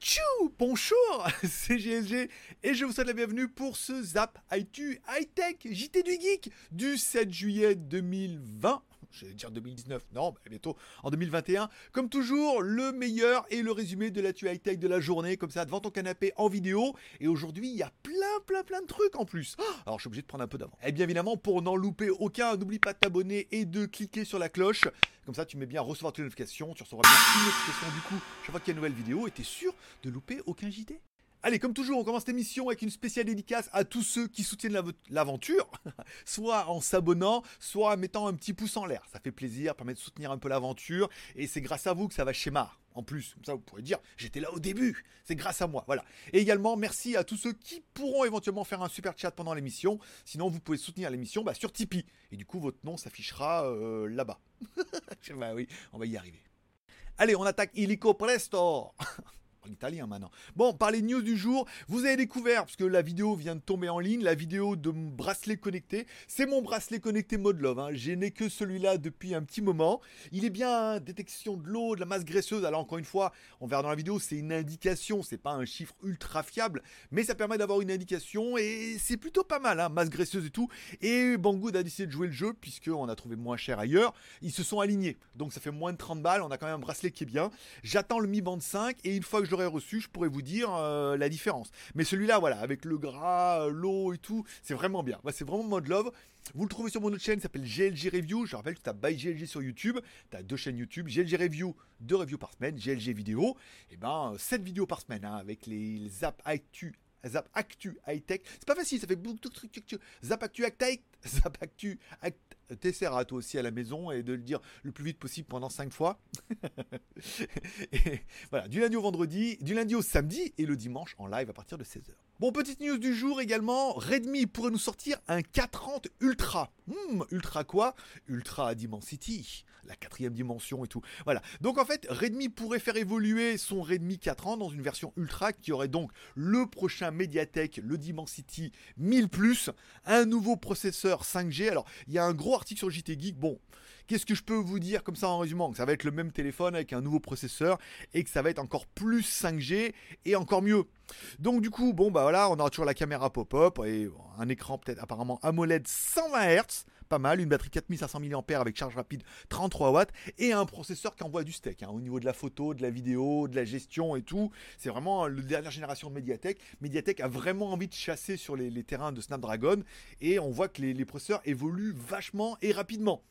Tchou Bonjour, c'est GSG et je vous souhaite la bienvenue pour ce Zap IT High Tech JT du Geek du 7 juillet 2020 je vais dire 2019, non, bah, bientôt en 2021. Comme toujours, le meilleur et le résumé de l'actu high-tech de la journée, comme ça, devant ton canapé en vidéo. Et aujourd'hui, il y a plein, plein, plein de trucs en plus. Oh, alors, je suis obligé de prendre un peu d'avant. Et bien évidemment, pour n'en louper aucun, n'oublie pas de t'abonner et de cliquer sur la cloche. Comme ça, tu mets bien recevoir toutes les notifications. Tu recevras bien une notification du coup chaque fois qu'il y a une nouvelle vidéo et tu es sûr de louper aucun JT. Allez, comme toujours, on commence cette émission avec une spéciale dédicace à tous ceux qui soutiennent l'aventure, soit en s'abonnant, soit en mettant un petit pouce en l'air. Ça fait plaisir, permet de soutenir un peu l'aventure, et c'est grâce à vous que ça va schémar. En plus, comme ça, vous pourrez dire, j'étais là au début, c'est grâce à moi, voilà. Et également, merci à tous ceux qui pourront éventuellement faire un super chat pendant l'émission. Sinon, vous pouvez soutenir l'émission bah, sur Tipeee. Et du coup, votre nom s'affichera euh, là-bas. bah oui, on va y arriver. Allez, on attaque illico presto italien maintenant. Bon, par les news du jour, vous avez découvert, parce que la vidéo vient de tomber en ligne, la vidéo de mon bracelet connecté. C'est mon bracelet connecté mode love. Hein. J'ai n'ai que celui-là depuis un petit moment. Il est bien détection de l'eau, de la masse graisseuse. Alors encore une fois, on verra dans la vidéo, c'est une indication, c'est pas un chiffre ultra fiable, mais ça permet d'avoir une indication et c'est plutôt pas mal, hein, masse graisseuse et tout. Et Banggood a décidé de jouer le jeu puisqu'on a trouvé moins cher ailleurs. Ils se sont alignés, donc ça fait moins de 30 balles. On a quand même un bracelet qui est bien. J'attends le Mi Band 5 et une fois que je reçu, je pourrais vous dire euh, la différence. Mais celui-là, voilà, avec le gras, l'eau et tout, c'est vraiment bien. c'est vraiment mode love. Vous le trouvez sur mon autre chaîne, s'appelle GLG Review. Je rappelle que tu as By GLG sur YouTube. Tu as deux chaînes YouTube. GLG Review, deux reviews par semaine. GLG Vidéo, et eh ben 7 vidéos par semaine hein, avec les, les apps actu Zap Actu High Tech. C'est pas facile, ça fait beaucoup de. Zap Actu High Tech, Zap Actu T'essaieras à toi aussi à la maison et de le dire le plus vite possible pendant 5 fois. voilà, du lundi au vendredi, du lundi au samedi et le dimanche en live à partir de 16h. Bon, petite news du jour également, Redmi pourrait nous sortir un 430 Ultra. Hmm, ultra quoi? Ultra Dimensity, la quatrième dimension et tout. Voilà. Donc en fait, Redmi pourrait faire évoluer son Redmi 430 dans une version Ultra qui aurait donc le prochain Mediatek, le Dimensity 1000 un nouveau processeur 5G. Alors, il y a un gros article sur JT Geek. Bon, Qu'est-ce que je peux vous dire comme ça en résumant? Que ça va être le même téléphone avec un nouveau processeur et que ça va être encore plus 5G et encore mieux. Donc du coup, bon bah voilà, on aura toujours la caméra pop-up et un écran peut-être apparemment AMOLED 120 Hz, pas mal, une batterie 4500 mAh avec charge rapide 33 watts et un processeur qui envoie du steak hein, au niveau de la photo, de la vidéo, de la gestion et tout. C'est vraiment la dernière génération de Mediatek. Mediatek a vraiment envie de chasser sur les, terrains de Snapdragon et on voit que les processeurs évoluent vachement et rapidement.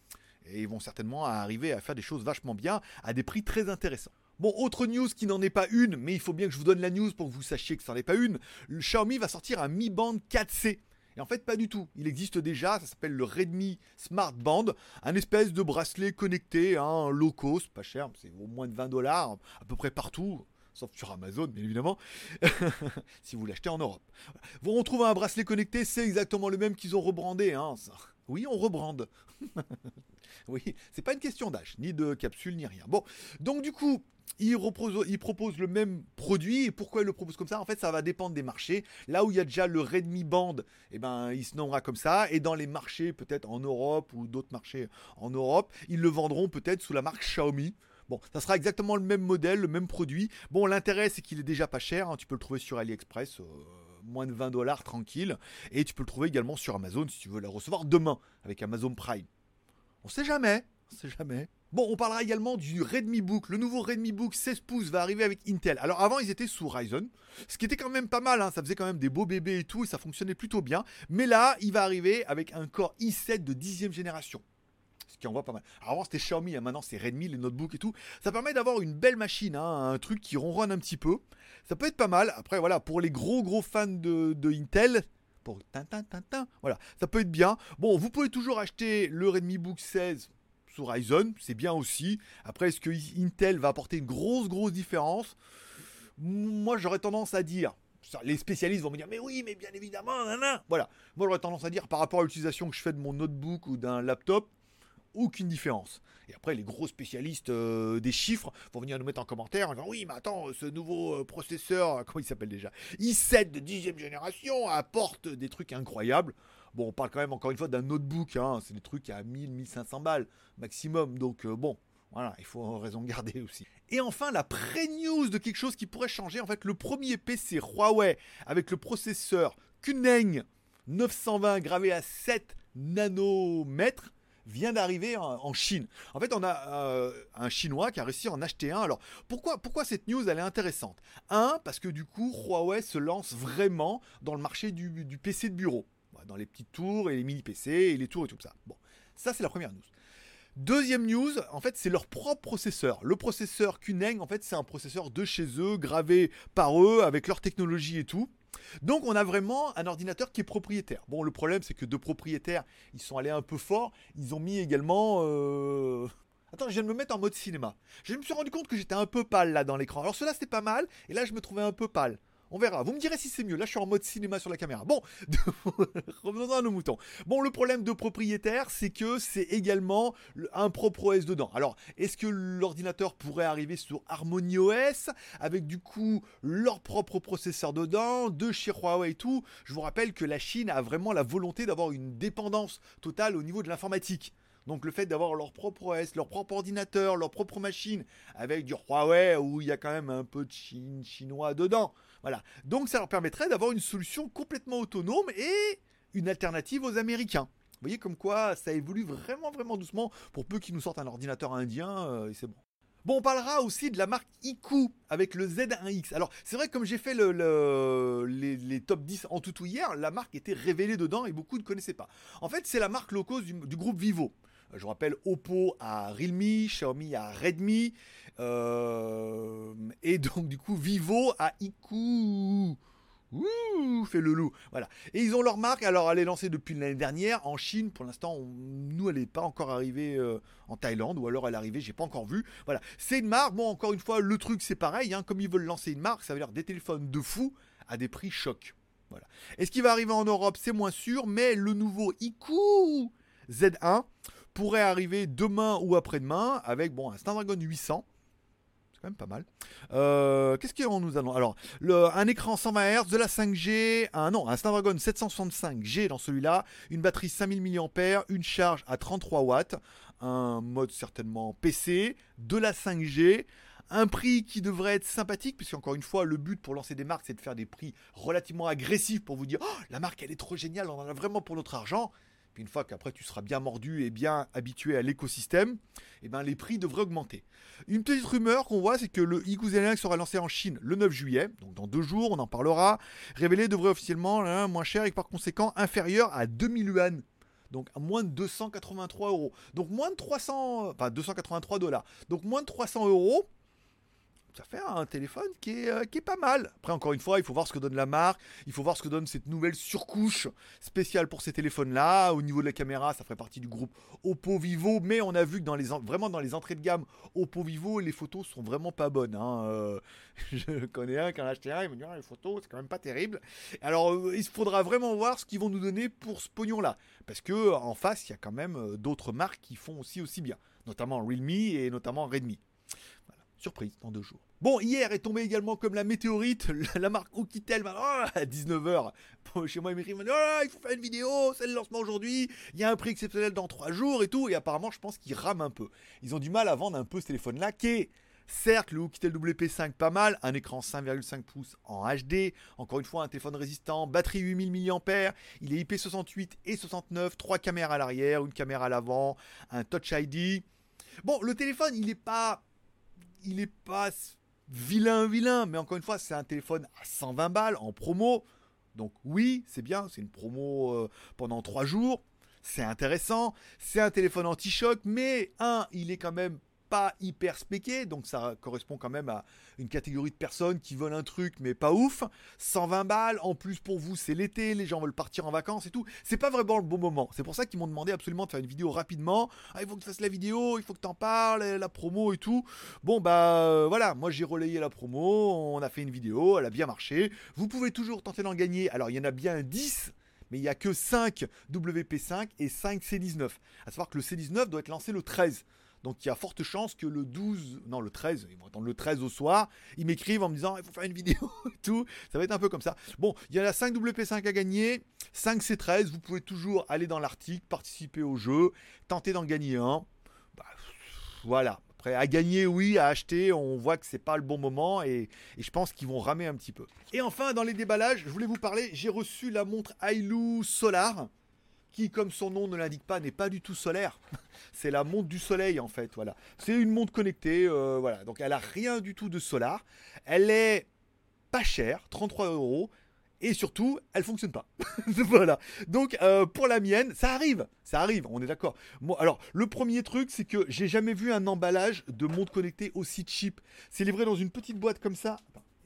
Et ils vont certainement arriver à faire des choses vachement bien à des prix très intéressants. Bon, autre news qui n'en est pas une, mais il faut bien que je vous donne la news pour que vous sachiez que ça n'en est pas une. Le Xiaomi va sortir un Mi Band 4C. Et en fait, pas du tout. Il existe déjà, ça s'appelle le Redmi Smart Band, un espèce de bracelet connecté, hein, low cost, pas cher, c'est au moins de 20 dollars, à peu près partout, sauf sur Amazon, bien évidemment, si vous l'achetez en Europe. Vous retrouvez un bracelet connecté, c'est exactement le même qu'ils ont rebrandé. Hein. Oui, on rebrande. oui, c'est pas une question d'âge, ni de capsule, ni rien. Bon, donc du coup, il propose, le même produit. Et pourquoi il le propose comme ça? En fait, ça va dépendre des marchés. Là où il y a déjà le Redmi Band, eh ben, il se nommera comme ça. Et dans les marchés, peut-être en Europe ou d'autres marchés en Europe, ils le vendront peut-être sous la marque Xiaomi. Bon, ça sera exactement le même modèle, le même produit. Bon, l'intérêt, c'est qu'il est déjà pas cher. Hein. Tu peux le trouver sur AliExpress. Euh, moins de 20 dollars tranquille. Et tu peux le trouver également sur Amazon si tu veux la recevoir demain avec Amazon Prime. On sait jamais, on sait jamais. Bon, on parlera également du Redmi Book. Le nouveau Redmi Book 16 pouces va arriver avec Intel. Alors avant, ils étaient sous Ryzen, ce qui était quand même pas mal. Hein. Ça faisait quand même des beaux bébés et tout, et ça fonctionnait plutôt bien. Mais là, il va arriver avec un Core i7 de 10 génération. Ce qui envoie pas mal. Avant, c'était Xiaomi, hein. maintenant c'est Redmi, les notebooks et tout. Ça permet d'avoir une belle machine, hein. un truc qui ronronne un petit peu. Ça peut être pas mal. Après, voilà, pour les gros gros fans de Intel, pour. Voilà, ça peut être bien. Bon, vous pouvez toujours acheter le Redmi Book 16 sur Ryzen, c'est bien aussi. Après, est-ce que Intel va apporter une grosse, grosse différence? Moi, j'aurais tendance à dire. Les spécialistes vont me dire, mais oui, mais bien évidemment, nan, voilà. Moi, j'aurais tendance à dire, par rapport à l'utilisation que je fais de mon notebook ou d'un laptop, aucune différence. Et après, les gros spécialistes euh, des chiffres vont venir nous mettre en commentaire en disant Oui, mais attends, ce nouveau euh, processeur, euh, comment il s'appelle déjà? I7 de 10 génération apporte des trucs incroyables. Bon, on parle quand même encore une fois d'un notebook, hein, c'est des trucs à 1000, 1500 balles maximum. Donc, bon, Voilà, il faut raison garder aussi. Et enfin, la pré-news de quelque chose qui pourrait changer. En fait, le premier PC Huawei avec le processeur Kuneng 920 gravé à 7 nanomètres vient d'arriver en, Chine. En fait, on a euh, un Chinois qui a réussi à en acheter un. Alors, pourquoi, pourquoi cette news, elle est intéressante? Un, parce que du coup, Huawei se lance vraiment dans le marché du, du PC de bureau. Dans les petites tours et les mini-PC et les tours et tout ça. Bon, ça, c'est la première news. Deuxième news, en fait, c'est leur propre processeur. Le processeur Kuneng, en fait, c'est un processeur de chez eux, gravé par eux, avec leur technologie et tout. Donc on a vraiment un ordinateur qui est propriétaire. Bon, le problème c'est que deux propriétaires, ils sont allés un peu fort. Ils ont mis également... Euh... Attends, je viens de me mettre en mode cinéma. Je me suis rendu compte que j'étais un peu pâle là dans l'écran. Alors cela c'était pas mal, et là je me trouvais un peu pâle. On verra. Vous me direz si c'est mieux. Là, je suis en mode cinéma sur la caméra. Bon, revenons à nos moutons. Bon, le problème de propriétaire, c'est que c'est également un propre OS dedans. Alors, est-ce que l'ordinateur pourrait arriver sur Harmony OS avec du coup leur propre processeur dedans, de chez Huawei et tout? Je vous rappelle que la Chine a vraiment la volonté d'avoir une dépendance totale au niveau de l'informatique. Donc le fait d'avoir leur propre OS, leur propre ordinateur, leur propre machine, avec du Huawei où il y a quand même un peu de Chine, chinois dedans. Voilà. Donc ça leur permettrait d'avoir une solution complètement autonome et une alternative aux Américains. Vous voyez comme quoi ça évolue vraiment vraiment doucement pour peu qu'ils nous sortent un ordinateur indien euh, et c'est bon. Bon, on parlera aussi de la marque Iku avec le Z1X. Alors, c'est vrai comme j'ai fait le, les, top 10 en tout hier, la marque était révélée dedans et beaucoup ne connaissaient pas. En fait, c'est la marque low cost du groupe Vivo. Je rappelle Oppo à Realme, Xiaomi à Redmi, euh, et donc du coup Vivo à Iku. Ouh, fait le loup. Voilà. Et ils ont leur marque. Alors, elle est lancée depuis l'année dernière en Chine. Pour l'instant, nous, elle n'est pas encore arrivée euh, en Thaïlande. Ou alors, elle est arrivée, j'ai pas encore vu. Voilà. C'est une marque. Bon, encore une fois, le truc, c'est pareil. Hein. Comme ils veulent lancer une marque, ça veut dire des téléphones de fou à des prix chocs. Voilà. Est-ce qu'il va arriver en Europe C'est moins sûr. Mais le nouveau Iku Z1 pourrait arriver demain ou après-demain avec bon, un Snapdragon 800 C'est quand même pas mal. Euh, qu'est-ce qu'on nous annonce Alors, un écran 120 Hz, de la 5G, un, non, un Snapdragon 765G dans celui-là, une batterie 5000 mAh, une charge à 33 watts, un mode certainement PC, de la 5G, un prix qui devrait être sympathique, puisque encore une fois, le but pour lancer des marques, c'est de faire des prix relativement agressifs pour vous dire, oh, la marque, elle est trop géniale, on en a vraiment pour notre argent. Puis une fois qu'après tu seras bien mordu et bien habitué à l'écosystème, eh ben les prix devraient augmenter. Une petite rumeur qu'on voit, c'est que le Iguzeleng sera lancé en Chine le 9 juillet, donc dans deux jours, on en parlera. Révélé devrait officiellement hein, moins cher et par conséquent inférieur à 2000 yuan. Donc à moins de 283 euros. Donc moins de 300, enfin 283 dollars. Donc moins de 300 euros ça fait un téléphone qui est, euh, qui est pas mal. Après, encore une fois, il faut voir ce que donne la marque, il faut voir ce que donne cette nouvelle surcouche spéciale pour ces téléphones-là. Au niveau de la caméra, ça ferait partie du groupe Oppo Vivo, mais on a vu que dans les, vraiment dans les entrées de gamme Oppo Vivo, les photos sont vraiment pas bonnes. Hein. Euh, je connais un qui en a acheté un, il me dit ah, les photos, c'est quand même pas terrible. Alors, euh, il faudra vraiment voir ce qu'ils vont nous donner pour ce pognon-là. Parce que en face, il y a quand même d'autres marques qui font aussi aussi bien, notamment Realme et notamment Redmi. Surprise, dans deux jours. Bon, hier est tombé également comme la météorite, la, marque Oukitel, oh, à 19h. chez moi, il m'écrit, oh, il faut faire une vidéo, c'est le lancement aujourd'hui, il y a un prix exceptionnel dans trois jours et tout. Et apparemment, je pense qu'ils rament un peu. Ils ont du mal à vendre un peu ce téléphone-là, Certes, le Oukitel WP5 pas mal, un écran 5,5 pouces en HD, encore une fois un téléphone résistant, batterie 8000 mAh, il est IP68 et 69, trois caméras à l'arrière, une caméra à l'avant, un Touch ID. Bon, le téléphone, il n'est pas il est pas vilain, vilain, mais encore une fois, c'est un téléphone à 120 balles en promo. Donc oui, c'est bien, c'est une promo euh, pendant 3 jours. C'est intéressant. C'est un téléphone anti-choc, mais un, il est quand même pas hyper spéqué, donc ça correspond quand même à une catégorie de personnes qui veulent un truc mais pas ouf. 120 balles, en plus pour vous c'est l'été, les gens veulent partir en vacances et tout. C'est pas vraiment le bon moment. C'est pour ça qu'ils m'ont demandé absolument de faire une vidéo rapidement. Ah, il faut que tu fasses la vidéo, il faut que tu en parles, la promo et tout. Bon bah euh, voilà, moi j'ai relayé la promo, on a fait une vidéo, elle a bien marché. Vous pouvez toujours tenter d'en gagner. Alors il y en a bien 10 mais il n'y a que 5 WP5 et 5 C19. À savoir que le C19 doit être lancé le 13. Donc il y a forte chance que le 12, non le 13, ils vont attendre le 13 au soir, ils m'écrivent en me disant il faut faire une vidéo et tout. Ça va être un peu comme ça. Bon, il y a 5 WP5 à gagner, 5 C13, vous pouvez toujours aller dans l'article, participer au jeu, tenter d'en gagner un. Bah, voilà. Après, à gagner, oui, à acheter, on voit que c'est pas le bon moment et, et je pense qu'ils vont ramer un petit peu. Et enfin, dans les déballages, je voulais vous parler, j'ai reçu la montre Ailu Solar qui, comme son nom ne l'indique pas, n'est pas du tout solaire. c'est la montre du soleil en fait, voilà. C'est une montre connectée, euh, voilà. Donc elle a rien du tout de solar. Elle est pas chère, 33 euros. Et surtout, elle fonctionne pas. voilà. Donc euh, pour la mienne, ça arrive, ça arrive, on est d'accord. Moi, alors le premier truc, c'est que j'ai jamais vu un emballage de montre connectée aussi cheap. C'est livré dans une petite boîte comme ça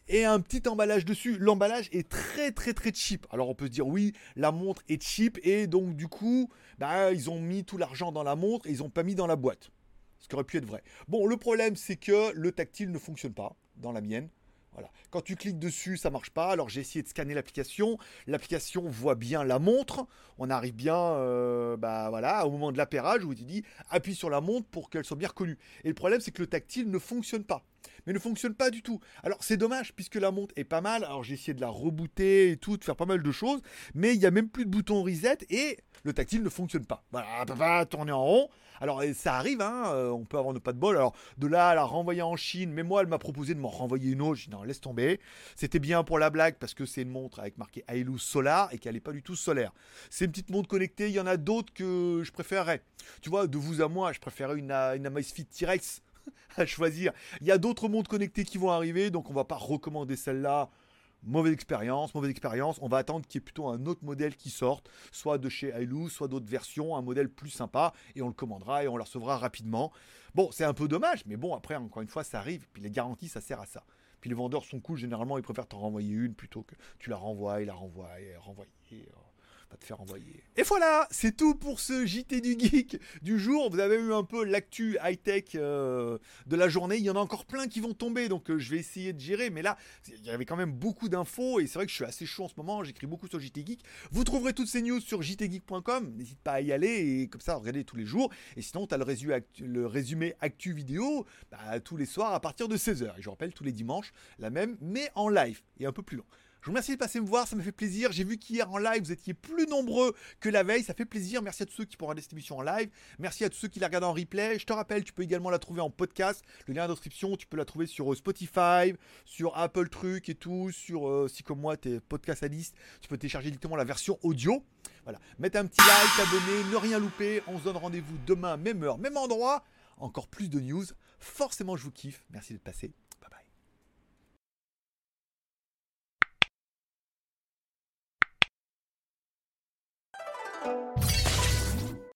et un petit emballage dessus. L'emballage est très très très cheap. Alors on peut se dire oui, la montre est cheap et donc du coup, bah, ils ont mis tout l'argent dans la montre et ils n'ont pas mis dans la boîte. Ce qui aurait pu être vrai. Bon, le problème c'est que le tactile ne fonctionne pas dans la mienne. Voilà. Quand tu cliques dessus, ça marche pas. Alors j'ai essayé de scanner l'application. L'application voit bien la montre. On arrive bien, euh, bah voilà, au moment de l'appairage où te dit appuie sur la montre pour qu'elle soit bien reconnue. Et le problème, c'est que le tactile ne fonctionne pas. Mais ne fonctionne pas du tout. Alors c'est dommage puisque la montre est pas mal. Alors j'ai essayé de la rebooter et tout, de faire pas mal de choses. Mais il n'y a même plus de bouton reset et le tactile ne fonctionne pas. Voilà, pas tourner en rond. Alors ça arrive, hein, euh, on peut avoir ne pas de bol. Alors de là à la renvoyer en Chine, mais moi elle m'a proposé de m'en renvoyer une autre. J'ai dit non, laisse tomber. C'était bien pour la blague parce que c'est une montre avec marqué Ailu Solar et qu'elle n'est pas du tout solaire. C'est une petite montre connectée, il y en a d'autres que je préférerais. Tu vois, de vous à moi, je préférerais une, une Amazfit T-Rex à choisir. Il y a d'autres montres connectées qui vont arriver, donc on va pas recommander celle-là mauvaise expérience, mauvaise expérience. On va attendre qu'il y ait plutôt un autre modèle qui sorte, soit de chez Ailu, soit d'autres versions, un modèle plus sympa, et on le commandera et on le recevra rapidement. Bon, c'est un peu dommage, mais bon, après, encore une fois, ça arrive, puis les garanties, ça sert à ça. Puis les vendeurs sont cool, généralement, ils préfèrent t'en renvoyer une plutôt que tu la renvoies, la renvoies, renvoyer. Va te faire envoyer. Et voilà, c'est tout pour ce JT du Geek du jour. Vous avez eu un peu l'actu high-tech euh, de la journée. Il y en a encore plein qui vont tomber, donc euh, je vais essayer de gérer. Mais là, il y avait quand même beaucoup d'infos et c'est vrai que je suis assez chaud en ce moment. J'écris beaucoup sur JT Geek. Vous trouverez toutes ces news sur jtgeek.com. N'hésite pas à y aller et comme ça, regardez tous les jours. Et sinon, tu as le résumé, actu, le vidéo bah, tous les soirs à partir de 16h. Et je rappelle, tous les dimanches, la même, mais en live et un peu plus long. Je vous remercie de passer me voir, ça me fait plaisir. J'ai vu qu'hier en live, vous étiez plus nombreux que la veille, ça fait plaisir. Merci à tous ceux qui pourront regarder cette émission en live. Merci à tous ceux qui la regardent en replay. Je te rappelle, tu peux également la trouver en podcast. Le lien en description, tu peux la trouver sur euh, Spotify, sur Apple Truc et tout, sur euh, si comme moi t'es podcast addict, tu peux télécharger directement la version audio. Voilà, mettez un petit like, t'abonner, ne rien louper. On se donne rendez-vous demain, même heure, même endroit. Encore plus de news. Forcément, je vous kiffe. Merci d'être passé.